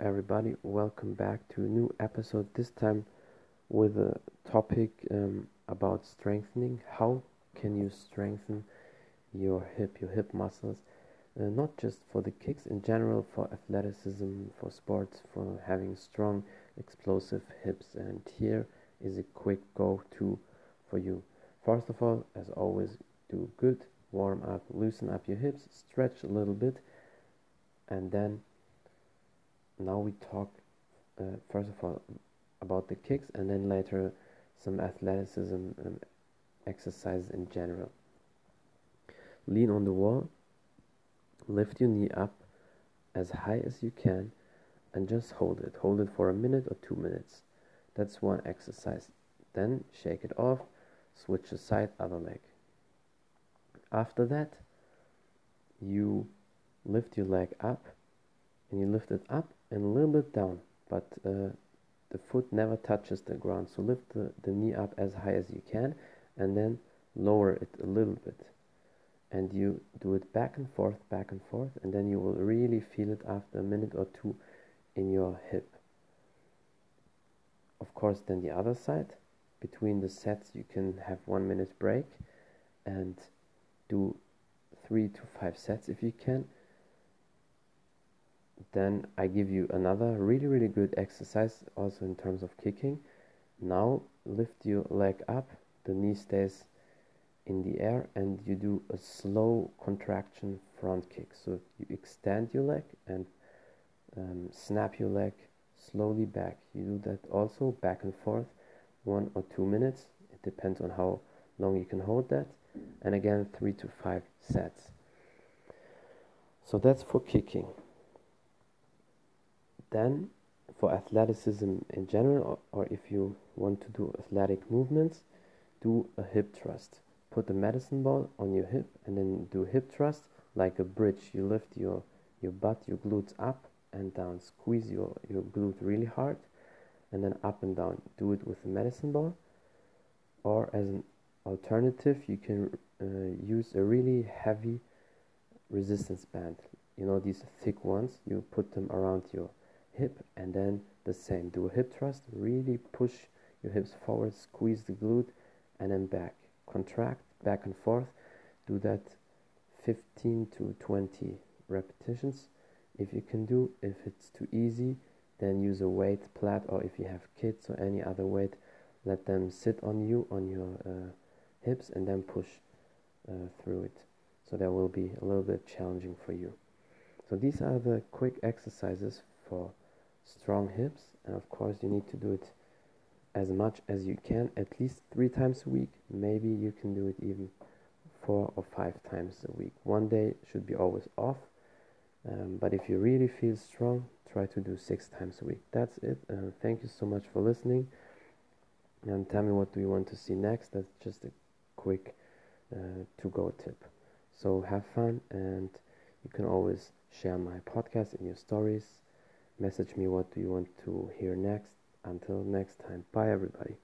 everybody. Welcome back to a new episode. This time with a topic um, about strengthening. How can you strengthen your hip, your hip muscles? Uh, not just for the kicks, in general, for athleticism, for sports, for having strong, explosive hips. And here is a quick go to for you. First of all, as always, do good warm up, loosen up your hips, stretch a little bit, and then now we talk uh, first of all about the kicks and then later some athleticism um, exercises in general. Lean on the wall, lift your knee up as high as you can and just hold it. Hold it for a minute or two minutes. That's one exercise. Then shake it off, switch the side, other leg. After that, you lift your leg up and you lift it up and a little bit down, but uh, the foot never touches the ground. So lift the, the knee up as high as you can and then lower it a little bit. And you do it back and forth, back and forth, and then you will really feel it after a minute or two in your hip. Of course, then the other side, between the sets, you can have one minute break and do three to five sets if you can then I give you another really really good exercise also in terms of kicking. Now lift your leg up the knee stays in the air and you do a slow contraction front kick. So you extend your leg and um, snap your leg slowly back. You do that also back and forth one or two minutes. It depends on how long you can hold that. And again three to five sets. So that's for kicking then, for athleticism in general, or, if you want to do athletic movements, do a hip thrust. Put the medicine ball on your hip and then do hip thrust like a bridge. You lift your, your butt, your glutes up and down. Squeeze your, your glute really hard and then up and down. Do it with the medicine ball. Or as an alternative, you can uh, use a really heavy resistance band. You know, these thick ones, you put them around your hip and then the same. Do a hip thrust really push your hips forward squeeze the glute and then back. Contract back and forth. Do that 15 to 20 repetitions. If you can do if it's too easy then use a weight plat or if you have kids or any other weight let them sit on you on your uh, hips and then push uh, through it. So that will be a little bit challenging for you. So these are the quick exercises for strong hips and of course you need to do it as much as you can at least three times a week. Maybe you can do it even four or five times a week. One day should be always off um, but if you really feel strong try to do six times a week. That's it uh, thank you so much for listening. And tell me what do you want to see next? That's just a quick uh, to go tip. So have fun and you can always share my podcast in your stories message me what do you want to hear next. Until next time. Bye everybody